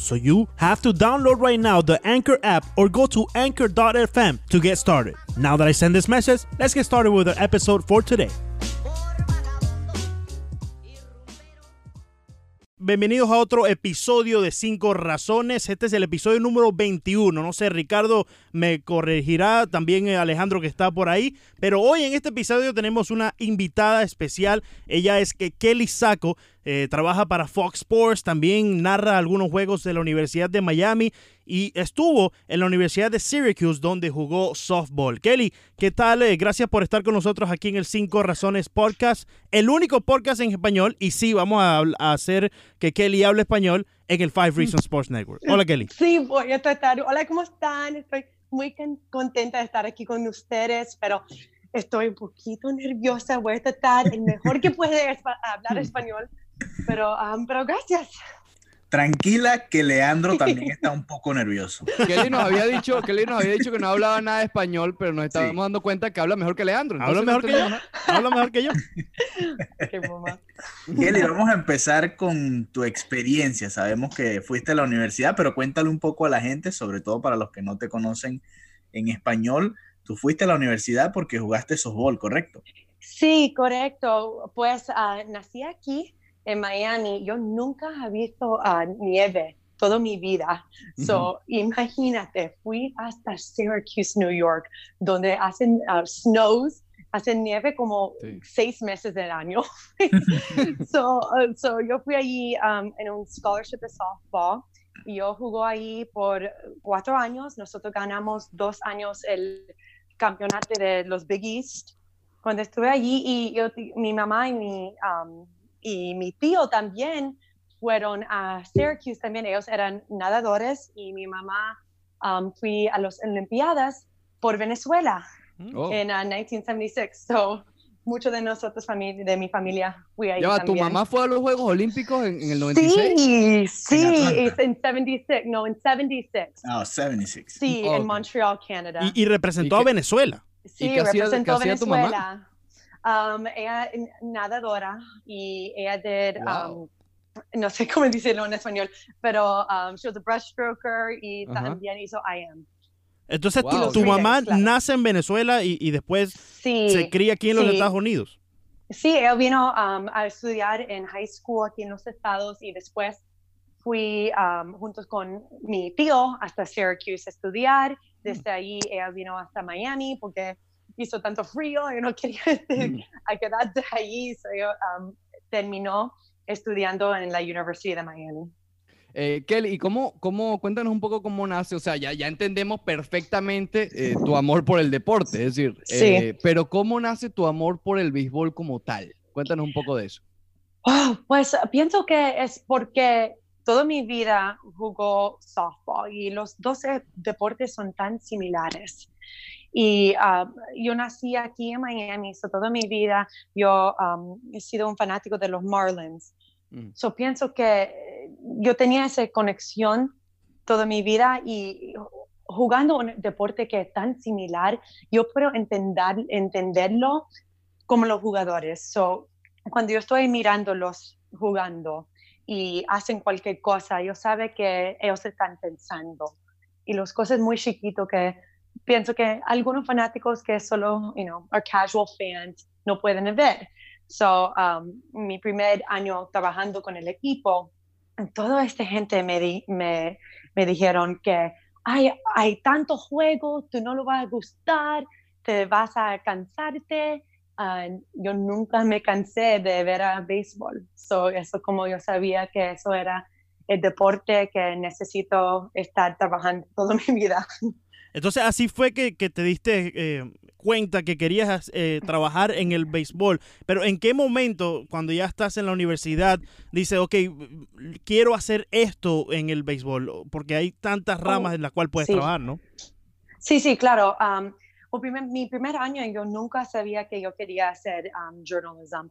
So you have to download right now the Anchor app or go to anchor.fm to get started. Now that I send this message, let's get started with our episode for today. Bienvenidos a otro episodio de 5 razones. Este es el episodio número 21. No sé, Ricardo me corregirá, también eh, Alejandro que está por ahí. Pero hoy en este episodio tenemos una invitada especial. Ella es Kelly Saco. Eh, trabaja para Fox Sports, también narra algunos juegos de la Universidad de Miami y estuvo en la Universidad de Syracuse donde jugó softball. Kelly, ¿qué tal? Eh, gracias por estar con nosotros aquí en el 5 Razones Podcast, el único podcast en español y sí, vamos a, hacer que Kelly hable español en el Five Reasons Sports Network. Hola Kelly. Sí, voy a tratar. Hola, ¿cómo están? Estoy muy con- contenta de estar aquí con ustedes, pero estoy un poquito nerviosa. Voy a tratar el mejor que puede hablar español, pero, um, pero gracias. Tranquila que Leandro también está un poco nervioso. Kelly nos había dicho, Kelly nos había dicho que no hablaba nada de español, pero nos estábamos Sí. dando cuenta que habla mejor que Leandro. Habla mejor no que yo. Habla mejor que yo. Qué mamá. Kelly, vamos a empezar con tu experiencia. Sabemos que fuiste a la universidad, pero cuéntale un poco a la gente, sobre todo para los que no te conocen en español. Tú fuiste a la universidad porque jugaste softball, ¿correcto? Sí, correcto. Pues ah, nací aquí en Miami. Yo nunca he visto ah, nieve toda mi vida. So, imagínate, fui hasta Syracuse, New York, donde hacen ah, snows, hacen nieve como Sí. seis meses del año. so, uh, so yo fui allí um, en un scholarship de softball y yo jugó ahí por cuatro años. Nosotros ganamos dos años el campeonato de los Big East. Cuando estuve allí y yo, mi mamá y mi, um, y mi tío también fueron a Syracuse también. Ellos eran nadadores y mi mamá um, fui a las Olimpiadas por Venezuela Oh. en uh, 1976. So, mucho de nosotros, de mi familia, fui ahí Ya va, tu también. mamá fue a los Juegos Olímpicos en, en el 96. Sí, sí, en 76, no, en 76. Ah, 76. Sí, Ok. en Montreal, Canadá. Y, y representó ¿Y a Venezuela. sí, representó mamá? Venezuela. Um, ella es nadadora y ella did, Wow. um, no sé cómo decirlo en español, pero um, she was a breaststroker y Ajá. también hizo IM. Entonces, Wow. tu- Los tu mamá claro. nace en Venezuela y, y después Sí. se cría aquí en los sí. Estados Unidos. Sí, él vino um, a estudiar en high school aquí en los estados y después fui um, juntos con mi tío hasta Syracuse a estudiar. Desde ahí ella vino hasta Miami porque hizo tanto frío y no quería este, a quedarse allí. So yo, um, terminó estudiando en la Universidad de Miami. Eh, Kelly, ¿y cómo, cómo, cuéntanos un poco cómo nace? O sea, ya, ya entendemos perfectamente eh, tu amor por el deporte, es decir, Sí. eh, pero ¿cómo nace tu amor por el béisbol como tal? Cuéntanos un poco de eso. Oh, pues pienso que es porque toda mi vida jugó softball y los dos eh, deportes son tan similares. Y ah, yo nací aquí en Miami, so toda mi vida yo um, he sido un fanático de los Marlins. Mm. So pienso que eh, yo tenía esa conexión toda mi vida y jugando un deporte que es tan similar, yo puedo entender, entenderlo como los jugadores. So, cuando yo estoy mirándolos jugando y hacen cualquier cosa, yo sabe que ellos están pensando. Y las cosas muy chiquitas que pienso que algunos fanáticos que solo, you know, are casual fans no pueden ver. So, um, mi primer año trabajando con el equipo, toda esta gente me, di- me, me dijeron que hay, hay tanto juego, tú no lo vas a gustar, te vas a cansarte. Ah, yo nunca me cansé de ver a béisbol. So, eso como yo sabía que eso era el deporte que necesito estar trabajando toda mi vida. Entonces así fue que, que te diste eh, cuenta que querías eh, trabajar en el béisbol. Pero ¿en qué momento, cuando ya estás en la universidad, dices, ok, quiero hacer esto en el béisbol? Porque hay tantas ramas Oh, en las cuales puedes sí. trabajar, ¿no? Sí, sí, claro. Um, primer- mi primer año yo nunca sabía que yo quería hacer um, journalism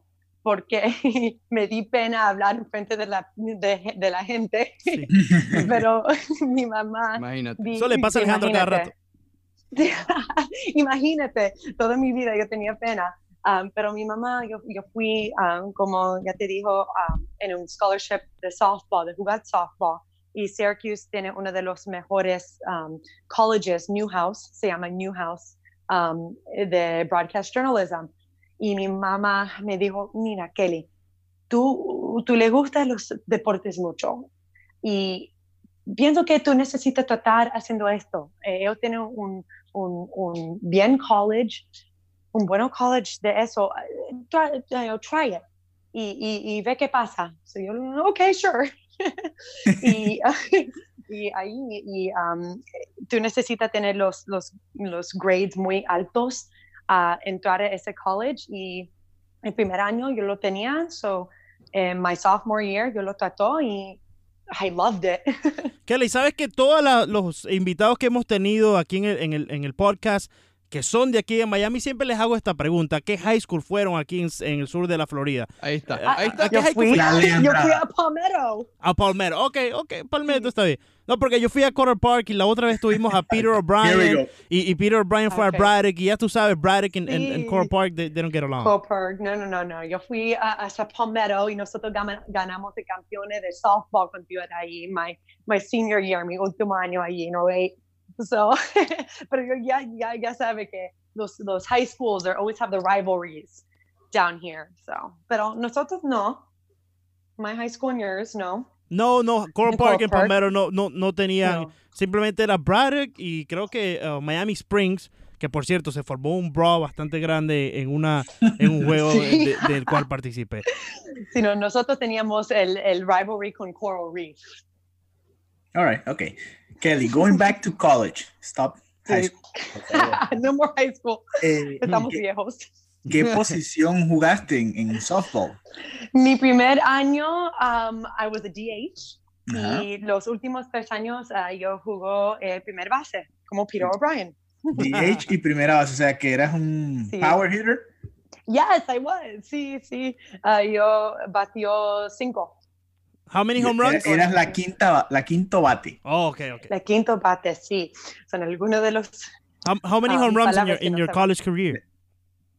porque me di pena hablar en frente de la, de, de la gente, Sí. pero mi mamá... Imagínate. Eso le pasa a Alejandro cada rato. Imagínate, toda mi vida yo tenía pena, um, pero mi mamá, yo, yo fui, um, como ya te dijo, um, en un scholarship de softball, de jugar softball, y Syracuse tiene uno de los mejores um, colleges, Newhouse, se llama Newhouse, um, de broadcast journalism. Y mi mamá me dijo, mira, Kelly, tú, tú le gustan los deportes mucho y pienso que tú necesitas tratar haciendo esto. Eh, ellos tienen un, un, un bien college, un bueno college de eso. eh, Try, know, try it y, y, y ve qué pasa. So yo, ok, sure. y, y ahí y, um, tú necesitas tener los, los, los grades muy altos a entrar a ese college y el primer año yo lo tenía, so en my sophomore year yo lo trató y I loved it. Kelly, ¿sabes que todos los invitados que hemos tenido aquí en el, en el, en el podcast, que son de aquí de Miami, siempre les hago esta pregunta. ¿Qué high school fueron aquí en, en el sur de la Florida? Ahí está. Ah, Ahí está. yo high school fui, yo fui a Palmetto. A Palmetto. Ok, ok, Palmetto está bien. No, porque yo fui a Cotter Park y la otra vez tuvimos a Peter O'Brien y, y Peter O'Brien fue a Braddock y ya tú sabes, Braddock and Sí. Cotter Park, they, they don't get along. Cooper, no, no, no, no. Yo fui a, hasta Palmetto y nosotros ganamos de campeones de softball cuando yo era ahí, my, my senior year, mi último año allí, ¿no? So, pero yo ya, ya, ya sabe que los, los high schools they always have the rivalries down here. So, pero nosotros no. My high school and yours, no. No, no, Coral Park en Park. Palmetto no, no, no tenían, No. simplemente era Braddock y creo que uh, Miami Springs, que por cierto se formó un brawl bastante grande en una en un juego Sí. de- del cual participé. Sino nosotros teníamos el, el rivalry con Coral Reef. All right, okay. Kelly, going back to college. Stop high school. no more high school. Eh, Estamos ¿qué, viejos. qué posición jugaste en, en softball? Mi primer año, um, I was a DH. Ajá. Y los últimos tres años ah, yo jugó el primer base, como Peter O'Brien. DH y primera base, o sea que eras un Sí. power hitter. Yes, I was. Sí, sí. Ah, yo batió cinco. How many home Era- runs? Eras la quinta, la quinto bate. Oh, okay, okay. La quinto bate, sí. Son algunos de los. How, how many Ah, home runs in your in no your sabemos. college career?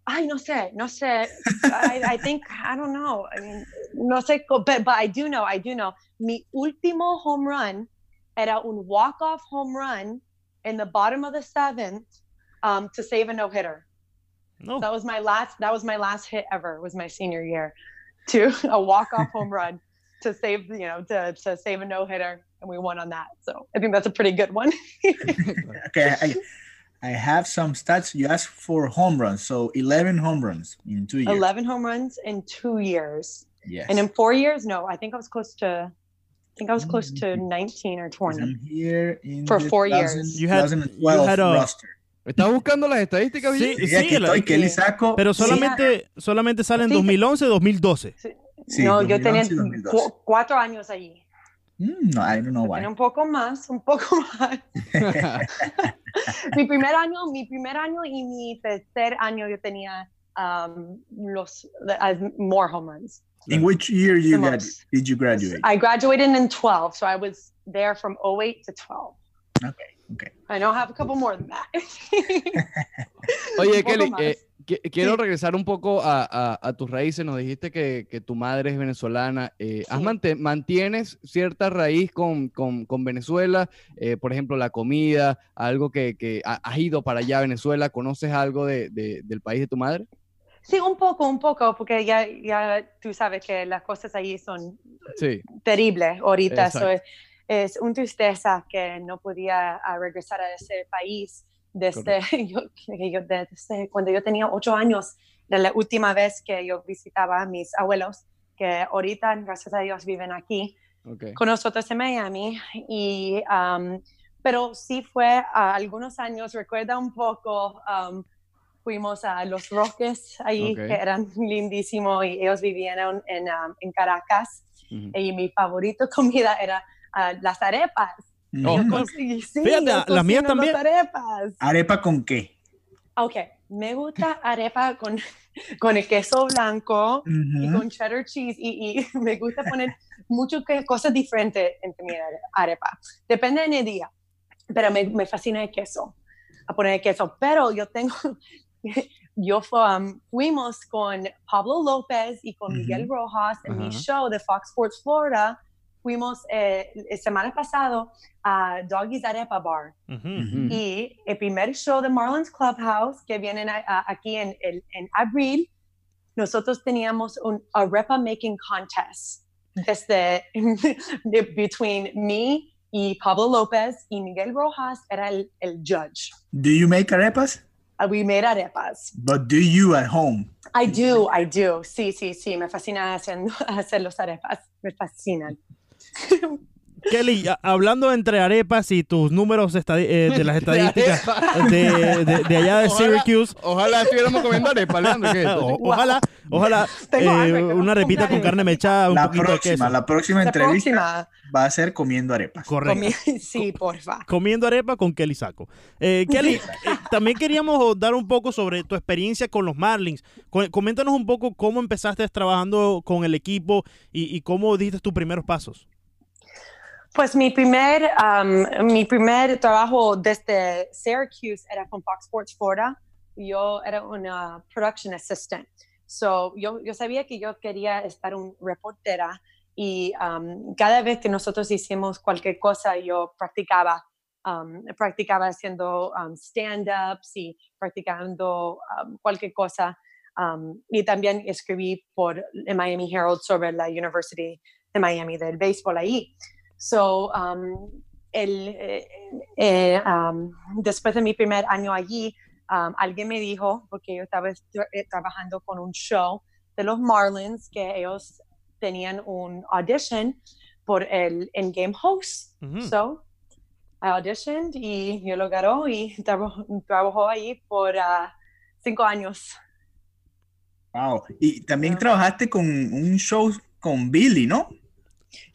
Ay, no sé, no sé. I, I think, I don't know. I mean, no sé, co- but, but I do know, I do know. Mi último home run era un walk-off home run in the bottom of the seventh um, to save a no-hitter. No. That was my last. That was my last hit ever. Was my senior year, to a walk-off home run to save, you know, to, to save a no-hitter, and we won on that. So I think that's a pretty good one. Okay, I, I have some stats. You asked for home runs, so 11 home runs in two years. Eleven home runs in two years, Yes. and in four years, no, I think I was close to. I think I was close to Mm. 19 or 20. I'm here in For four 2000 years. You had- 2012 you had a- roster. ¿Estás buscando las estadísticas, Sí, Villa? Sí, aquí la- estoy, Kelly sí. Saco. Pero Sí. solamente solamente sale en Sí. 2011, 2012. Sí, no, yo tenía 2011 y 2012. cu- cuatro años allí. Mm, no, I don't know why. Un poco más, un poco más. mi primer año, mi primer año y mi tercer año yo tenía um, los uh, more home runs. In which year you got, did you graduate? I graduated in 12, so I was there from 08 to 12. Okay, okay. I know I have a couple more than that. Oye, Kelly, eh, quiero Sí. regresar un poco a, a- a tus raíces. Nos dijiste que, que tu madre es venezolana. Eh, ¿has Sí. mante- ¿Mantienes cierta raíz con, con- con Venezuela? Eh, por ejemplo, la comida, algo que, que ha- has ido para allá a Venezuela. ¿Conoces algo de- de- del país de tu madre? Sí, un poco, un poco, porque ya, ya tú sabes que las cosas allí son Sí. terribles ahorita. So, es, es una tristeza que no podía ah, regresar a ese país desde, yo, que yo- desde cuando yo tenía ocho años, de la última vez que yo visitaba a mis abuelos, que ahorita, gracias a Dios, viven aquí ok. con nosotros en Miami. Y um, pero sí fue a algunos años, recuerda un poco, um, fuimos a Los Roques ahí, que eran lindísimos y ellos vivían en, en, um, en Caracas y mi favorito comida era ah, las arepas. Oh. Yo conseguí- sí, Fíjate, yo la- las mías cocino las también. arepas. ¿Arepa con qué? Ok, me gusta arepa con, con el queso blanco y con cheddar cheese y, y me gusta poner muchas cosas diferentes en mi are- arepa. Depende del día, pero me, me fascina el queso, a poner el queso. Pero yo tengo, yo um, fuimos con Pablo López y con. Miguel Rojas en mi Ajá. show de Fox Sports Florida. Fuimos eh, la semana pasada a Doggy's Arepa Bar. Ujú. Ujú. Y el primer show de Marlins Clubhouse, que vienen a- a- aquí en, el- en abril, nosotros teníamos un arepa making contest desde de- between me y Pablo López y Miguel Rojas era el, el judge. Do you make arepas? Uh, We made arepas. But do you at home? I do, I do. Sí, sí, sí, me fascina haciendo, hacer los arepas. Me fascinan. Kelly, hablando entre arepas y tus números eh, de las estadísticas de, de- de allá de Ojalá- Syracuse, Ojalá estuviéramos comiendo arepa, Leandro. ¿qué? o- ojalá, ojalá eh, hambre, una repita con carne. mechada, un La poquito de próxima, queso. la próxima La entrevista próxima, va a ser comiendo arepas. Correcto. comi- sí, porfa. Comiendo arepa con Kelly Saco. Eh, Kelly, eh, también queríamos dar un poco sobre tu experiencia con los Marlins. Co- Coméntanos un poco cómo empezaste trabajando con el equipo y, y cómo diste tus primeros pasos. Pues mi primer, um, mi primer trabajo desde Syracuse era con Fox Sports Florida. Yo era una production assistant. So, yo, yo sabía que yo quería estar un reportera y um, cada vez que nosotros hicimos cualquier cosa, yo practicaba, um, practicaba haciendo stand-ups y practicando cualquier cosa. Y también escribí por el Miami Herald sobre la University de Miami del béisbol ahí. So, um, el, eh, eh, um, después de mi primer año allí, um, alguien me dijo, porque yo estaba tra- eh, trabajando con un show de los Marlins, que ellos tenían un audition por el in-game host. So, I auditioned y yo lo ganó y trabajó, trabajó ahí por ah, cinco años. Wow. Y también trabajaste con un show con Billy, ¿no?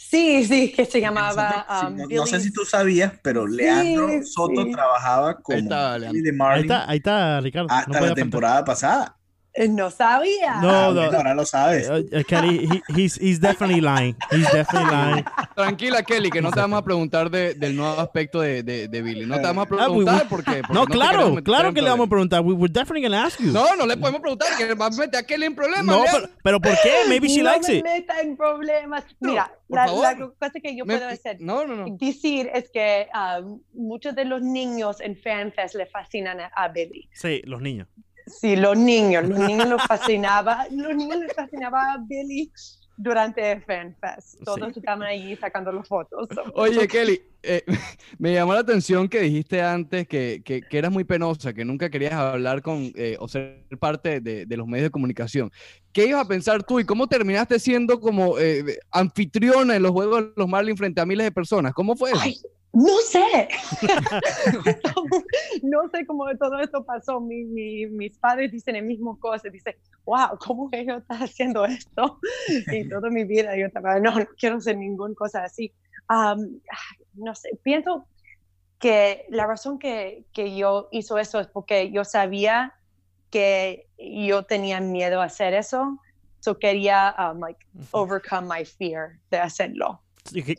Sí, sí, que se llamaba Sí, um, no, no sé si tú sabías, pero Leandro Sí, Soto sí. trabajaba como está, Leandro. Ahí está, ahí está, Ricardo. No hasta la faltar. temporada pasada. Eh, No sabía. No, Ah, no. ahora lo sabes. Eh, eh, Kelly, he- he's, he's definitely lying. He's definitely lying. Tranquila, Kelly, que no te vamos a preguntar de- del nuevo aspecto de, de, de Billy. No te vamos a Ah, we- preguntar porque, porque No, queremos claro, claro que le vamos a preguntar. We, we're definitely going to ask you. No, no le podemos preguntar, que va a meter a Kelly en problemas. No, pero, pero ¿por qué? Maybe she no likes me it. meta en problemas. No, Mira, por la, la cosa que yo Me- puedo hacer, No, no, no. decir es que um, muchos de los niños en FanFest le fascinan a, a Billy. Sí, los niños. Sí, los niños, los niños los fascinaba, los niños les fascinaba a Billy durante FanFest. Todos Sí. estaban ahí sacando las fotos. Oye, Kelly, eh, me llamó la atención que dijiste antes que, que- que eras muy penosa, que nunca querías hablar con eh, o ser parte de, de los medios de comunicación. ¿Qué ibas a pensar tú y cómo terminaste siendo como eh, anfitriona en los juegos de los Marlins frente a miles de personas? ¿Cómo fue eso? Ay, no sé. no sé cómo todo esto pasó. Mi- mi- mis padres dicen el mismo cosa. Dicen, wow, ¿cómo ellos están haciendo esto? Y toda mi vida yo estaba, no, no quiero hacer ninguna cosa así. No sé, pienso que la razón que, que yo hizo eso es porque yo sabía que yo tenía miedo a hacer eso. So quería um, like, overcome my fear de hacerlo.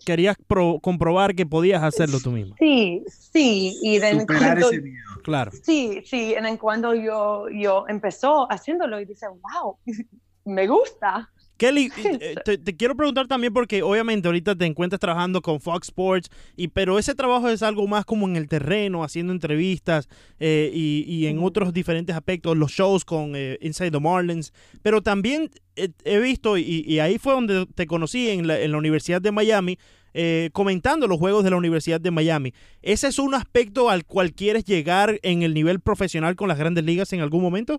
Querías pro- comprobar que podías hacerlo tú mismo. Sí, sí, y de en cuando- ese miedo. Claro. sí, sí, en cuando yo, yo empezó haciéndolo y dice, wow, me gusta. Kelly, eh, te, te quiero preguntar también porque obviamente ahorita te encuentras trabajando con Fox Sports, y, pero ese trabajo es algo más como en el terreno, haciendo entrevistas eh, y, y en otros diferentes aspectos, los shows con eh, Inside the Marlins, pero también eh, he visto, y, y ahí fue donde te conocí en la, en la Universidad de Miami, eh, comentando los juegos de la Universidad de Miami. ¿Ese es un aspecto al cual quieres llegar en el nivel profesional con las grandes ligas en algún momento?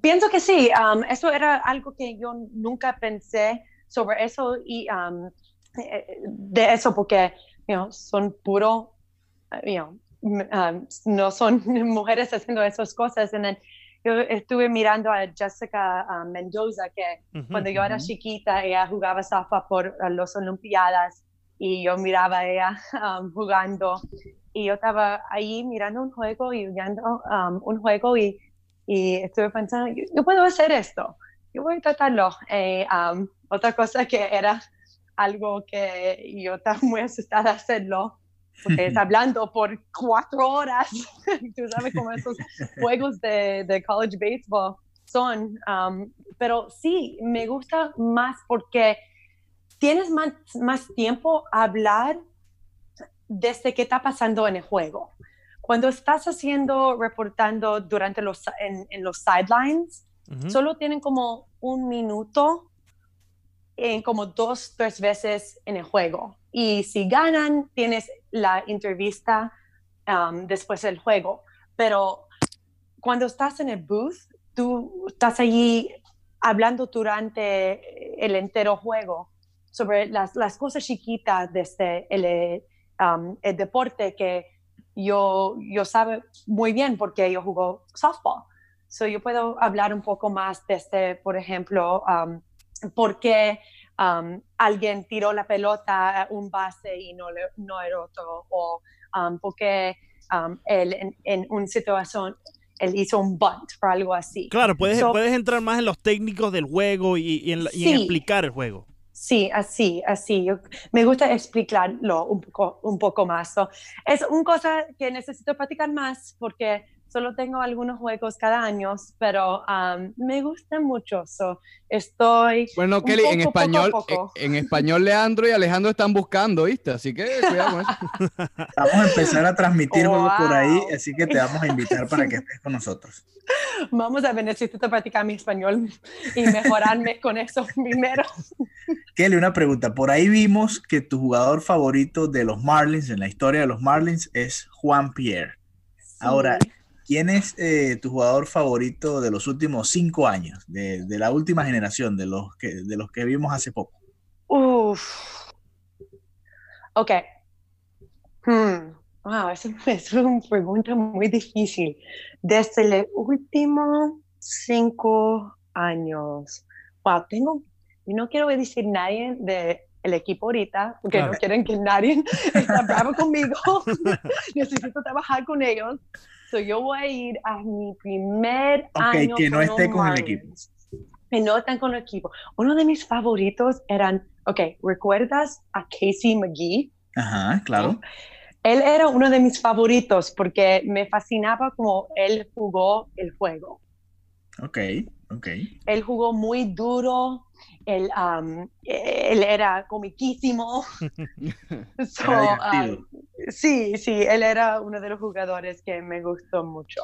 Pienso que sí, um, eso era algo que yo nunca pensé sobre eso y um, eh, de eso porque you know, son puro you know, um, no son mujeres haciendo esas cosas. And then, yo estuve mirando a Jessica um, Mendoza, que Ujú. cuando yo era Ujú. chiquita, ella jugaba softball por uh, las Olimpiadas y yo miraba a ella um, jugando y yo estaba ahí mirando un juego y viendo um, un juego y, y estuve pensando, yo, yo puedo hacer esto, yo voy a tratarlo. Eh, um, otra cosa que era algo que yo estaba muy asustada a hacerlo, porque es hablando por cuatro horas. Tú sabes cómo esos juegos de, de college baseball son. um, pero sí, me gusta más porque tienes más, más tiempo a hablar desde qué está pasando en el juego. Cuando estás haciendo, reportando durante los, en, en los sidelines, Ujú. solo tienen como un minuto en como dos, tres veces en el juego. Y si ganan, tienes la entrevista um, después del juego. Pero cuando estás en el booth, tú estás allí hablando durante el entero juego sobre las, las cosas chiquitas de este, el, um, el deporte que yo, yo sabe muy bien porque yo jugo softball. So yo puedo hablar un poco más desde, por ejemplo, um, por qué um, alguien tiró la pelota a un base y no, le, no el otro, o um, por qué um, él en, en una situación él hizo un bunt o algo así. Claro, puedes, So- puedes entrar más en los técnicos del juego y, y en, la- y en Sí. explicar el juego. Sí, así, así. Me gusta explicarlo un poco, un poco más. So, es una cosa que necesito practicar más porque solo tengo algunos juegos cada año, pero um, me gusta mucho. So, estoy... Bueno, Kelly, en poco, a español, poco. En, en español Leandro y Alejandro están buscando, ¿viste? Así que cuidado con eso. Vamos a empezar a transmitir juegos por ahí, Wow. así que te vamos a invitar para que estés con nosotros. Vamos a ver, necesito practicar mi español y mejorarme con eso primero. Kelly, una pregunta. Por ahí vimos que tu jugador favorito de los Marlins, en la historia de los Marlins, es Juan Pierre. Ahora, Sí. ¿Quién es eh, tu jugador favorito de los últimos cinco años, de, de la última generación, de los, que, de vimos hace poco? Uf. Ok. Hmm. Wow, esa es una pregunta muy difícil. Desde los últimos cinco años. Wow, tengo, no quiero decir nadie del equipo ahorita, porque Claro. no quieren que nadie está bravo conmigo. Necesito trabajar con ellos. So yo voy a ir a mi primer Ok, año que no con esté con el equipo. Que no están con el equipo. Uno de mis favoritos eran, ok, ¿recuerdas a Casey McGee? Ajá, claro. Él era uno de mis favoritos porque me fascinaba como él jugó el juego. Ok, ok. Él jugó muy duro, él, um, él era comiquísimo. So, Era um, sí, sí, él era uno de los jugadores que me gustó mucho.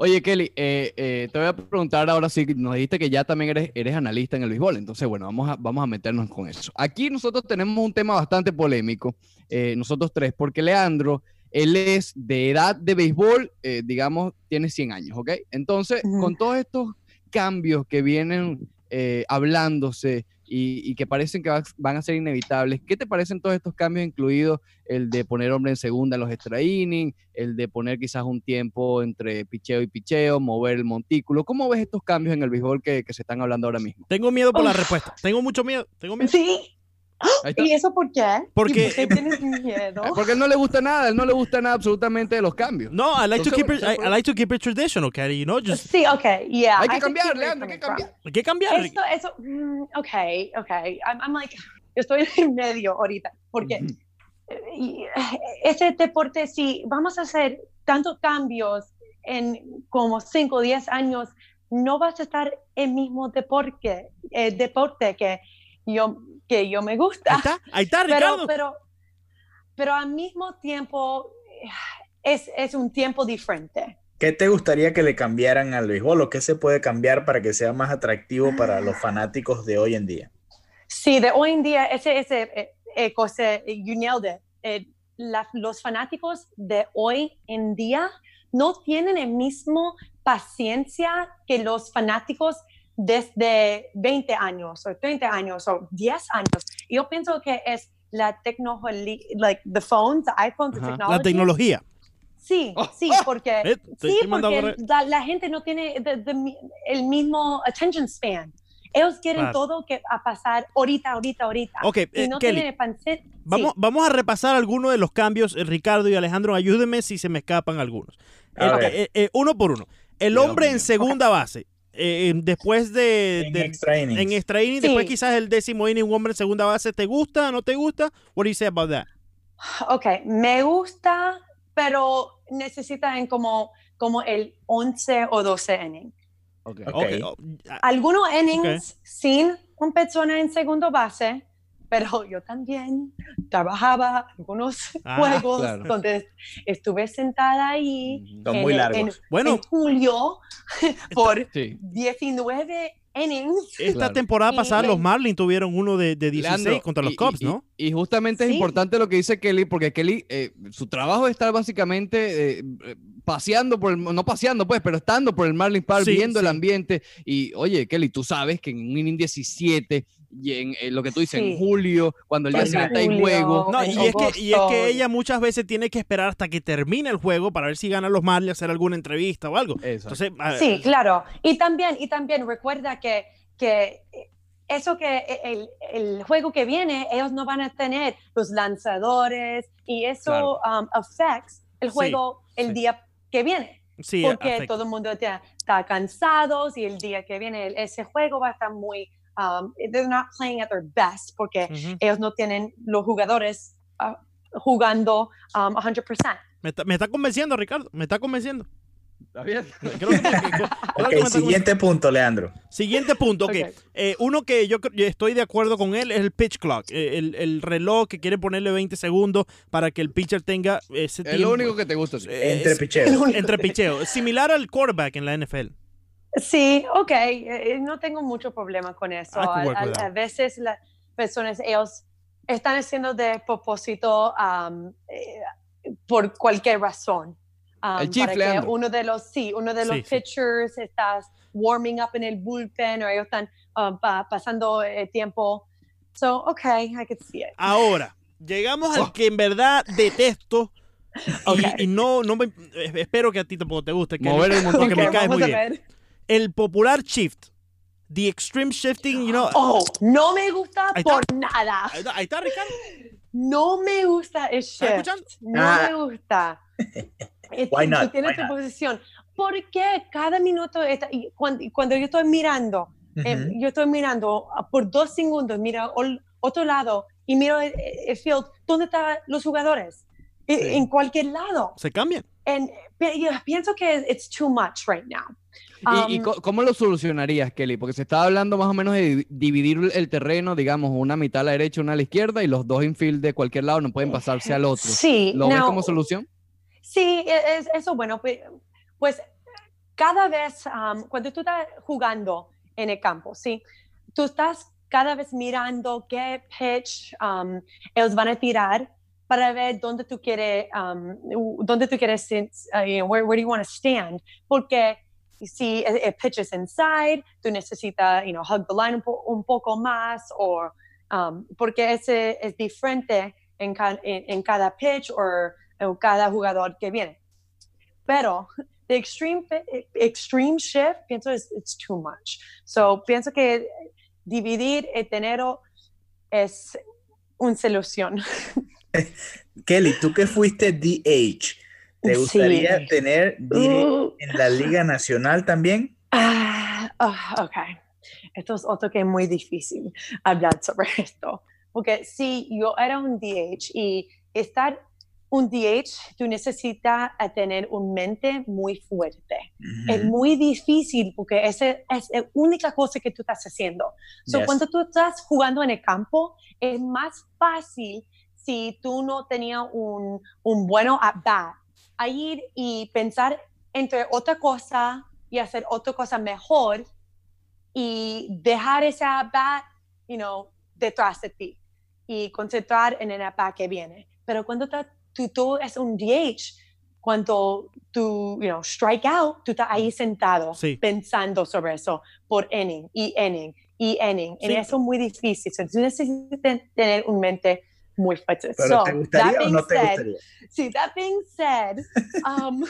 Oye, Kelly, eh, eh, te voy a preguntar ahora sí, nos dijiste que ya también eres, eres analista en el béisbol, entonces bueno, vamos a, vamos a meternos con eso. Aquí nosotros tenemos un tema bastante polémico, eh, nosotros tres, porque Leandro, él es de edad de béisbol, eh, digamos, tiene 100 años, ¿ok? Entonces, con todos estos cambios que vienen eh, hablándose y, y que parecen que va- van a ser inevitables, ¿qué te parecen todos estos cambios, incluidos el de poner hombre en segunda en los extra innings, el de poner quizás un tiempo entre picheo y picheo, mover el montículo? ¿Cómo ves estos cambios en el béisbol que, que se están hablando ahora mismo? Tengo miedo por la respuesta. Tengo mucho miedo. Tengo miedo. Sí. ¿Y eso por qué? Porque- ¿Y por qué tienes miedo? Porque él no le gusta nada, él no le gusta nada absolutamente de los cambios. No, I like to Entonces, keep bueno, it. I, I like to keep it traditional, Kelly. You know, just Sí, ok, yeah. Hay I que can cambiar, Leandro, hay que cambiar. hay que cambiar. Esto, eso, mm, ok, ok. I'm, I'm like, yo estoy en medio ahorita, porque y, eh, ese deporte, si vamos a hacer tantos cambios en como 5 o 10 años, no vas a estar el mismo deporte, eh, deporte que yo, que yo me Ahí gusta. está, ahí está, Pero, Ricardo. pero, pero al mismo tiempo es, es un tiempo diferente. ¿Qué te gustaría que le cambiaran al béisbol o qué se puede cambiar para que sea más atractivo para los fanáticos de hoy en día? Sí, de hoy en día, ese, ese eh, eh, cosa, eh, you nailed it. Eh, la- los fanáticos de hoy en día no tienen el mismo paciencia que los fanáticos desde 20 años o 30 años o 10 años. Yo pienso que es la tecnología, like the phones, the iPhones, the technology. La tecnología. Sí, Oh, sí, porque, eh, sí, porque la, la gente no tiene the- the el mismo attention span. Ellos quieren Claro. todo que a pasar ahorita, ahorita, ahorita. Ok, y eh, no Kelly, pancet- sí. Vamos, vamos a repasar algunos de los cambios. Eh, Ricardo y Alejandro, ayúdenme si se me escapan algunos. Eh, eh, uno por uno. El Dios hombre en mío. segunda base. Eh, después de, En de- extra innings. en extra inning, Sí. después quizás el décimo inning, un hombre en segunda base, ¿te gusta? ¿No te gusta? What do you say about that? Ok, me gusta, pero necesitan como, como el 11 o 12 innings. Ok. Ok. Okay, oh, Algunos innings sin una persona en segundo base, pero yo también trabajaba algunos Ah, juegos claro. donde estuve sentada ahí. Son en, muy en- largos. Bueno. en julio por Sí. 19 innings. Esta Claro. temporada pasada y- los Marlins tuvieron uno de, de 16 Leandro, contra los y- Cubs, ¿no? Y, y justamente es Sí. importante lo que dice Kelly, porque Kelly, eh, su trabajo es estar básicamente eh, paseando por el, no paseando pues, pero estando por el Marlins Park, Sí, viendo el ambiente. Y oye, Kelly, tú sabes que en un inning 17 y en eh, lo que tú dices, en julio, cuando el día En siguiente hay juego. No, y es, que, y es que ella muchas veces tiene que esperar hasta que termine el juego para ver si ganan los Marlins, hacer alguna entrevista o algo. Exacto. Entonces, a- Sí, claro. Y también, y también recuerda que, que eso que e, el, el juego que viene, ellos no van a tener los lanzadores y eso um, affects el Sí, juego el sí. día que viene. sí, porque afecta. todo el mundo ya está cansado y el día que viene ese juego va a estar muy... Um, they're not playing at their best porque Ujú. ellos no tienen los jugadores ah, jugando um, 100%. me, está, me está convenciendo, Ricardo. Me está convenciendo. ¿Está bien? Creo que- creo que me está Ok, convenciendo. siguiente punto, Leandro. Siguiente punto, ok. Ok. Eh, uno que yo, yo estoy de acuerdo con él es el pitch clock, eh, el, el reloj que quiere ponerle 20 segundos para que el pitcher tenga ese Es tiempo. lo único que te gusta. Eh, Entre picheos. entre picheo. Similar al quarterback en la NFL. Sí, ok, eh, eh, no tengo mucho problema con eso. Ah, A, a- a veces las personas, ellos están haciendo de propósito eh, por cualquier razón. chief, para que uno de los, sí, uno de los Sí, sí. pitchers está warming up en el bullpen o ellos están um, pa- pasando eh, tiempo. So, ok, I could see it. Ahora, llegamos Oh. al que en verdad detesto. y- Ok. Y, no, no me, espero que a ti tampoco te guste. que Mover el montón. porque me Ok, caes vamos muy bien. El popular shift. The extreme shifting, you know. Oh, no me gusta Ahí está. por nada. Ahí está, ahí está, Ricardo. No me gusta el ¿Estás shift. No Ah. me gusta. Eh, Why tú not? tienes Why tu not? posición. ¿Por qué cada minuto está, y cuando, y cuando yo estoy mirando, eh, Ujú. yo estoy mirando por dos segundos, mira al otro lado y miro el, el field, ¿dónde están los jugadores? E- Sí. En cualquier lado. Se cambian. Yo pienso que it's too much right now. ¿Y, y Um, co- cómo lo solucionarías, Kelly? Porque se estaba hablando más o menos de di- dividir el terreno, digamos, una mitad a la derecha, una a la izquierda, y los dos infield de cualquier lado no pueden pasarse al otro. Sí, ¿Lo ves now- como solución? Sí, e- es, eso bueno, pues cada vez um, cuando tú estás jugando en el campo, sí, tú estás cada vez mirando qué pitch um, ellos van a tirar para ver dónde tú quieres, um, dónde tú quieres, uh, you know, where, where do you want to stand, porque si el, el pitch es inside, tú necesitas, you know, hug the line un, po- un poco más, o um, porque ese es diferente en, ca- en, en cada pitch o en cada jugador que viene. Pero the extreme, extreme shift, pienso es it's too much. So, pienso que dividir el dinero es una solución. Kelly, tú que fuiste DH, ¿te Sí. gustaría tener DH Uh, en la Liga Nacional también? ah, ah, ok. Esto es otro que es muy difícil hablar sobre esto. Porque si yo era un DH y estar un DH, tú necesitas a tener una mente muy fuerte. Es muy difícil porque esa es la única cosa que tú estás haciendo. So, Yes. Cuando tú estás jugando en el campo, es más fácil si tú no tenías un, un bueno at-bat, a ir y pensar entre otra cosa y hacer otra cosa mejor y dejar ese at-bat, you know, detrás de ti y concentrar en el at-bat que viene. Pero cuando tú, tú es un DH, cuando tú, you know, strike out, tú estás ahí sentado Sí. pensando sobre eso por inning y inning y inning. Sí. Y eso es muy difícil. Tú necesitas tener una mente muy fuertes. ¿Pero So, te gustaría that o being no te said- gustaría? Sí, that being said, um,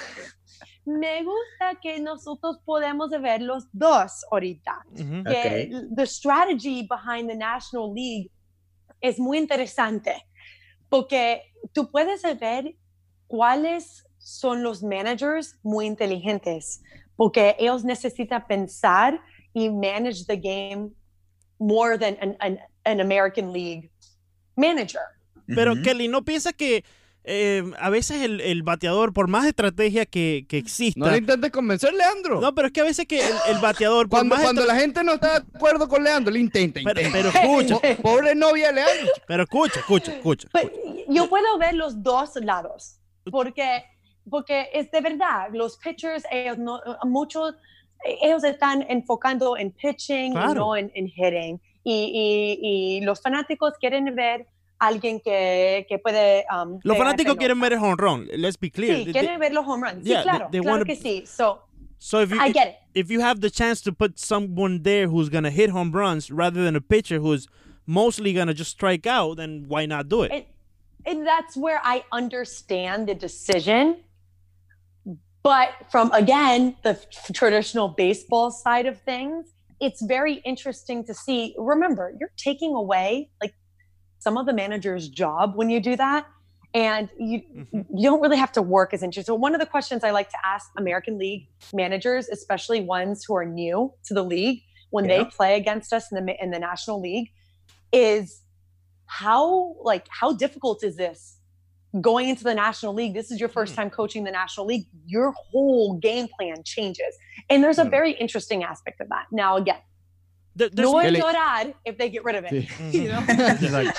me gusta que nosotros podemos ver los dos ahorita. Que the strategy behind the National League es muy interesante porque tú puedes ver cuáles son los managers muy inteligentes porque ellos necesitan pensar y manage the game more than an, an, an American League manager. Pero. Kelly, ¿no piensa que eh, a veces el, el bateador, por más estrategia que, que exista... No le intentes convencer, Leandro. No, pero es que a veces que el, el bateador, por cuando más cuando la gente no está de acuerdo con Leandro, le intenta, Pero, intenta. pero escucha, Po- Pobre novia de Leandro. pero escucha, escucha, escucha. Pero yo puedo ver los dos lados, porque, porque es de verdad, los pitchers, ellos no, muchos, ellos están enfocando en pitching y Claro. no en, en hitting. Y, y, y los fanáticos quieren ver alguien que, que puede... um, Los fanáticos quieren ver el home run. Let's be clear. Sí, They- quieren ver los home runs. Sí, Yeah, they- claro, they claro wanna- que sí. So, So if you I get it. if you have the chance to put someone there who's gonna hit home runs rather than a pitcher who's mostly gonna just strike out, then why not do it? and, and that's where I understand the decision. But from again the traditional baseball side of things, it's very interesting to see. Remember, you're taking away like some of the manager's job when you do that, and you Mhm. you don't really have to work as interested. So one of the questions I like to ask American League managers, especially ones who are new to the league, when they play against us in the in the National League, is how like how difficult is this going into the national league this is your first Hmm. time coaching the national league your whole game plan changes and there's a Hmm. very interesting aspect of that now again There- no voy a llorar if they get rid of it Sí. you know? Exacto.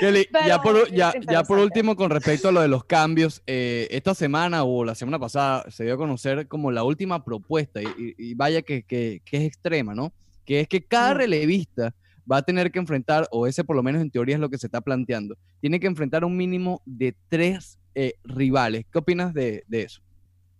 Kelly, ya, por, ya, ya por último, con respecto a lo de los cambios, eh, esta semana o la semana pasada se dio a conocer como la última propuesta, y, vaya que, que- que es extrema, ¿no? Que es que cada relevista va a tener que enfrentar, o ese por lo menos en teoría es lo que se está planteando, tiene que enfrentar un mínimo de tres eh, rivales. ¿Qué opinas de, de eso?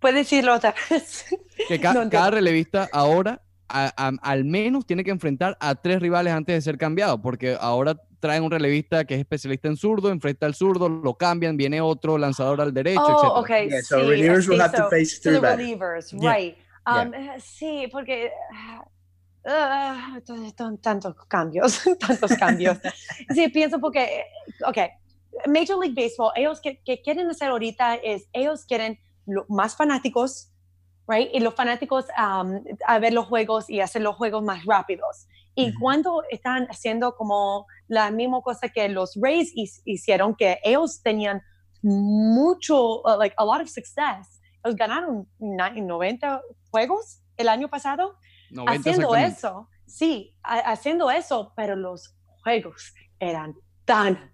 puedes decirlo otra vez Que ca- No entiendo. cada relevista ahora a- a- al menos tiene que enfrentar a tres rivales antes de ser cambiado, porque ahora traen un relevista que es especialista en zurdo, enfrenta al zurdo, lo cambian, viene otro lanzador al derecho, oh etcétera. okay Yeah, so sí, relievers will have to so- face so three the batters. relievers Yeah. right um, eh, sí porque t- tantos cambios tantos cambios sí pienso porque ok Major League Baseball ellos que, que quieren hacer ahorita es ellos quieren lo- más fanáticos right y los fanáticos um, a ver los juegos y hacer los juegos más rápidos. Y cuando están haciendo como la misma cosa que los Rays hicieron que ellos tenían mucho uh, like a lot of success ellos ganaron na- 90 juegos el año pasado 90 haciendo eso, sí, ha- haciendo eso, pero los juegos eran tan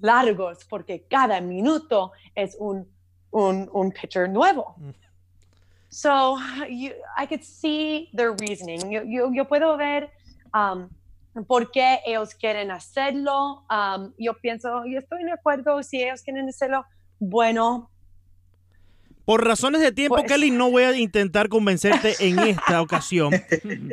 largos porque cada minuto es un, un, un pitcher nuevo. So, you, I could see their reasoning. Yo, yo, yo puedo ver um, por qué ellos quieren hacerlo. Um, yo pienso, yo estoy de acuerdo si ellos quieren hacerlo. Bueno, Por razones de tiempo, Pues- Kelly, no voy a intentar convencerte en esta ocasión,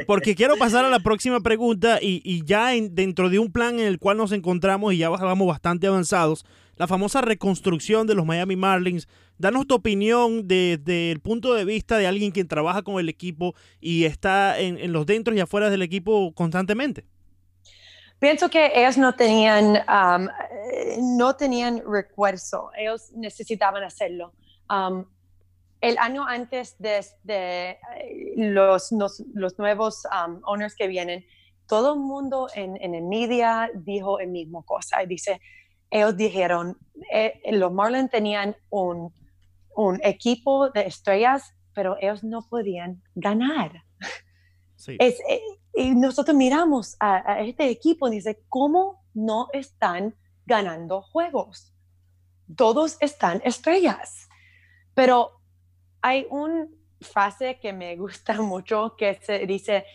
porque quiero pasar a la próxima pregunta y, y ya en- dentro de un plan en el cual nos encontramos y ya vamos bastante avanzados, la famosa reconstrucción de los Miami Marlins. Danos tu opinión desde el punto de vista de alguien que trabaja con el equipo y está en, en los dentros y afuera del equipo constantemente. Pienso que ellos no tenían, um, no tenían refuerzo, ellos necesitaban hacerlo. Um, el año antes de, de, eh, los, los, los nuevos um, owners que vienen, todo el mundo en, en el media dijo el mismo cosa. Dice, ellos dijeron, eh, los Marlins tenían un, un equipo de estrellas, pero ellos no podían ganar Sí. es, eh, y nosotros miramos a, a este equipo y dice, ¿cómo no están ganando juegos? Todos están estrellas. Pero hay una frase que me gusta mucho que se dice,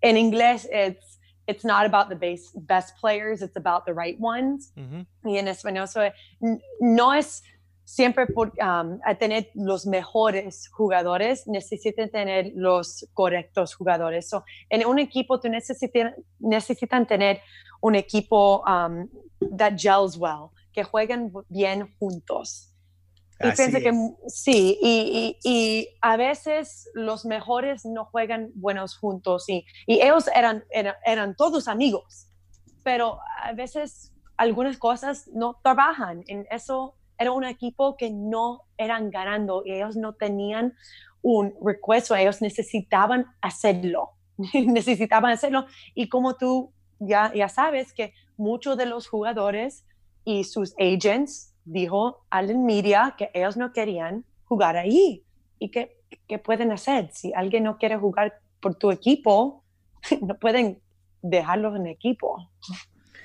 en inglés, it's, it's not about the base, best players, it's about the right ones. Ujú. Y en n- no es siempre por um, a tener los mejores jugadores, necesitan tener los correctos jugadores. So, en un equipo tú necesitan, necesitan tener un equipo um, that gels well, que jueguen bien juntos. Y Así que es. sí, y, y- y a veces los mejores no juegan buenos juntos y, y ellos eran, eran, eran todos amigos, pero a veces algunas cosas no trabajan. En eso era un equipo que no eran ganando y ellos no tenían un request, ellos necesitaban hacerlo, necesitaban hacerlo y como tú ya, ya sabes que muchos de los jugadores y sus agents dijo al media que ellos no querían jugar ahí. ¿Y qué, qué pueden hacer? Si alguien no quiere jugar por tu equipo, no pueden dejarlos en equipo.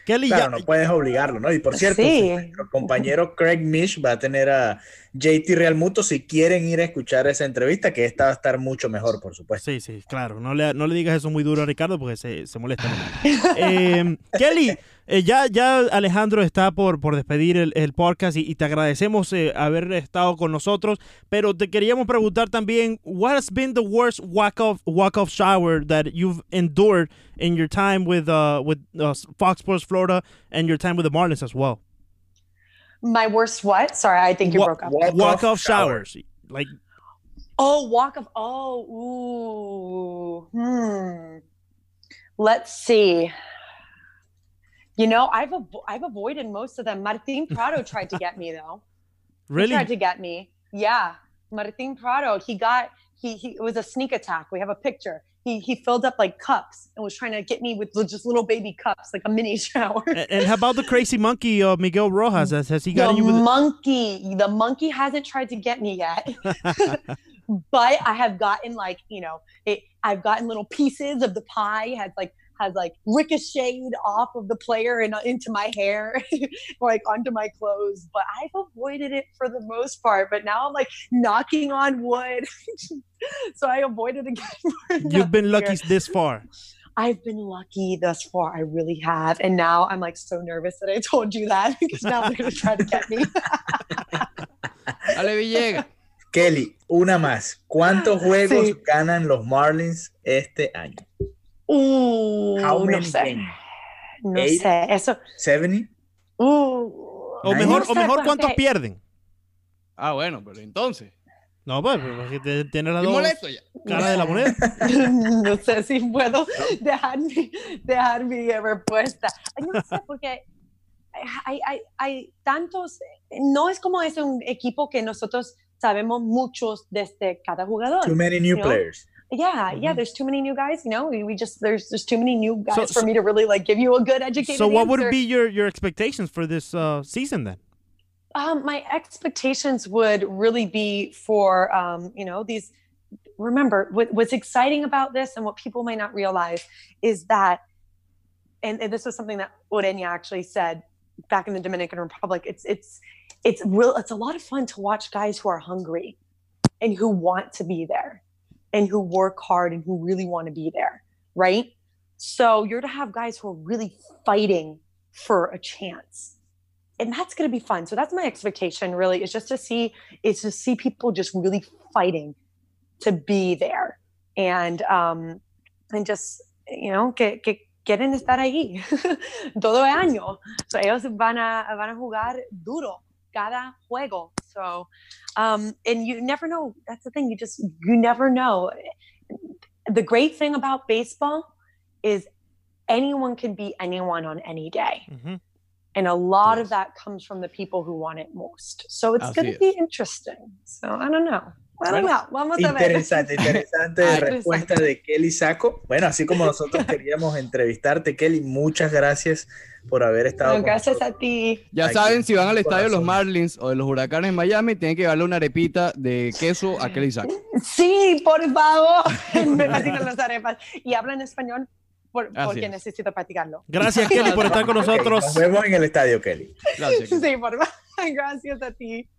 Kelly, Claro, ya, no puedes obligarlo, ¿no? Y por cierto, Sí. nuestro compañero Craig Mish va a tener a JT Realmuto si quieren ir a escuchar esa entrevista, que esta va a estar mucho mejor, por supuesto. Sí, sí, claro. No le, no le digas eso muy duro a Ricardo porque se, se molesta. Eh, Kelly, eh, ya, ya Alejandro está por, por despedir el, el podcast y, y te agradecemos eh, haber estado con nosotros, pero te queríamos preguntar también, what has been the worst walk-off walk-off shower that you've endured in your time with, uh, with uh, Fox Sports Florida and your time with the Marlins as well? My worst what? Sorry, I think you Wa- broke up. Walk-off Walk-off shower. showers. Like, Oh, walk of oh, ooh, hmm. Let's see. You know, I've avo- I've avoided most of them. Martin Prado tried to get me though. He really? tried to get me. Yeah, Martin Prado. He got he he. It was a sneak attack. We have a picture. He he filled up like cups and was trying to get me with just little baby cups, like a mini shower. and, how about the crazy monkey, uh, Miguel Rojas? Has, has he the gotten you with monkey the monkey hasn't tried to get me yet but i have gotten like you know it, i've gotten little pieces of the pie has like has like ricocheted off of the player and uh, into my hair like onto my clothes but i've avoided it for the most part but now i'm like knocking on wood so i avoided again You've been lucky year. this far. I've been lucky thus far. I really have. And now I'm like so nervous that I told you that because now they're going to try to get me. Ale Villegas. Kelly, una más. ¿Cuántos juegos Sí. ganan los Marlins este año? Uh, How no many sé. games? No Eight? sé. Eso. ¿70? Uh, O mejor, no o mejor pues, ¿cuántos que- pierden? Ah, bueno, pero entonces. No, pues, porque te- tiene las dos molesto ya. caras de la moneda. no sé si puedo dejar mi, dejar mi respuesta. Ay, No sé, porque hay, hay, hay tantos, no es como es un equipo que nosotros sabemos muchos desde cada jugador. Too many new No. players. Yeah, yeah. Mhm. There's too many new guys. You know, we, we just there's there's too many new guys So- for so- me to really like give you a good education So what would be your, your expectations for this uh, season then? Um, my expectations would really be for um, you know these. Remember, what, what's exciting about this, and what people might not realize, is that, and, and this was something that Orenia actually said back in the Dominican Republic. It's it's it's real. It's a lot of fun to watch guys who are hungry, and who want to be there, and who work hard, and who really want to be there, right? So you're to have guys who are really fighting for a chance and that's going to be fun. So that's my expectation. Really, is just to see is to see people just really fighting to be there, and um, and just you know que, que quieren estar ahí todo el año. So ellos van a van a jugar duro cada juego. So um, and you never know. That's the thing. You just you never know. The great thing about baseball is anyone can be anyone on any day. Mhm. And a lot Yes. of that comes from the people who want it most. So it's going to be interesting. So I don't know. Bueno, know. Vamos a ver. Interesante, interesante Ah, respuesta de Kelly Saco. Bueno, así como nosotros queríamos entrevistarte, Kelly, muchas gracias por haber estado. No, gracias nosotros. a ti. Ya Aquí, saben, si van al estadio de los. Marlins o de los Huracanes en Miami, tienen que darle una arepita de queso a Kelly Sack. Sí, por favor. Me fascinan las arepas. Y hablan español por- porque es. necesito practicarlo. Gracias, Kelly, por estar con nosotros. Nos vemos en el estadio, Kelly. Gracias. Kelly. Sí, por favor. Gracias a ti.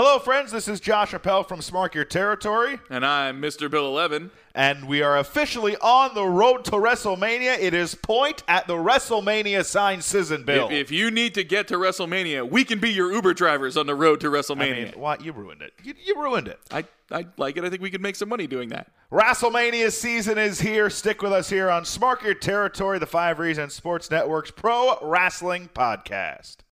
Hello, friends. This is Josh Appel from Smart Your Territory. And I'm Mr. Bill 11. And we are officially on the road to WrestleMania. It is point at the WrestleMania sign season, Bill. If, if, you need to get to WrestleMania, we can be your Uber drivers on the road to WrestleMania. I mean, what? You ruined it. You, you ruined it. I, I like it. I think we could make some money doing that. WrestleMania season is here. Stick with us here on Smart Your Territory, the Five Reasons Sports Network's Pro Wrestling Podcast.